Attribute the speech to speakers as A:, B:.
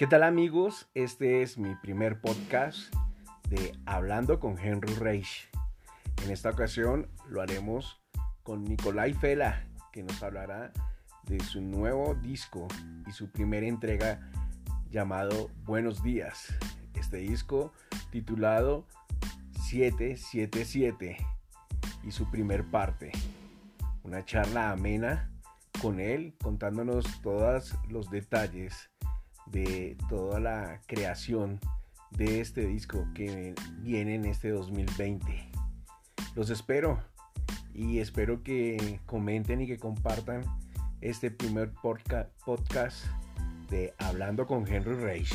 A: ¿Qué tal amigos? Este es mi primer podcast de Hablando con Henry Reich. En esta ocasión lo haremos con Nicolai Fela, que nos hablará de su nuevo disco y su primera entrega llamado Buenos Días. Este disco titulado 777 y su primer parte. Una charla amena con él contándonos todos los detalles de toda la creación de este disco que viene en este 2020. Los espero y espero que comenten y que compartan este primer podcast de Hablando con Henry Reich.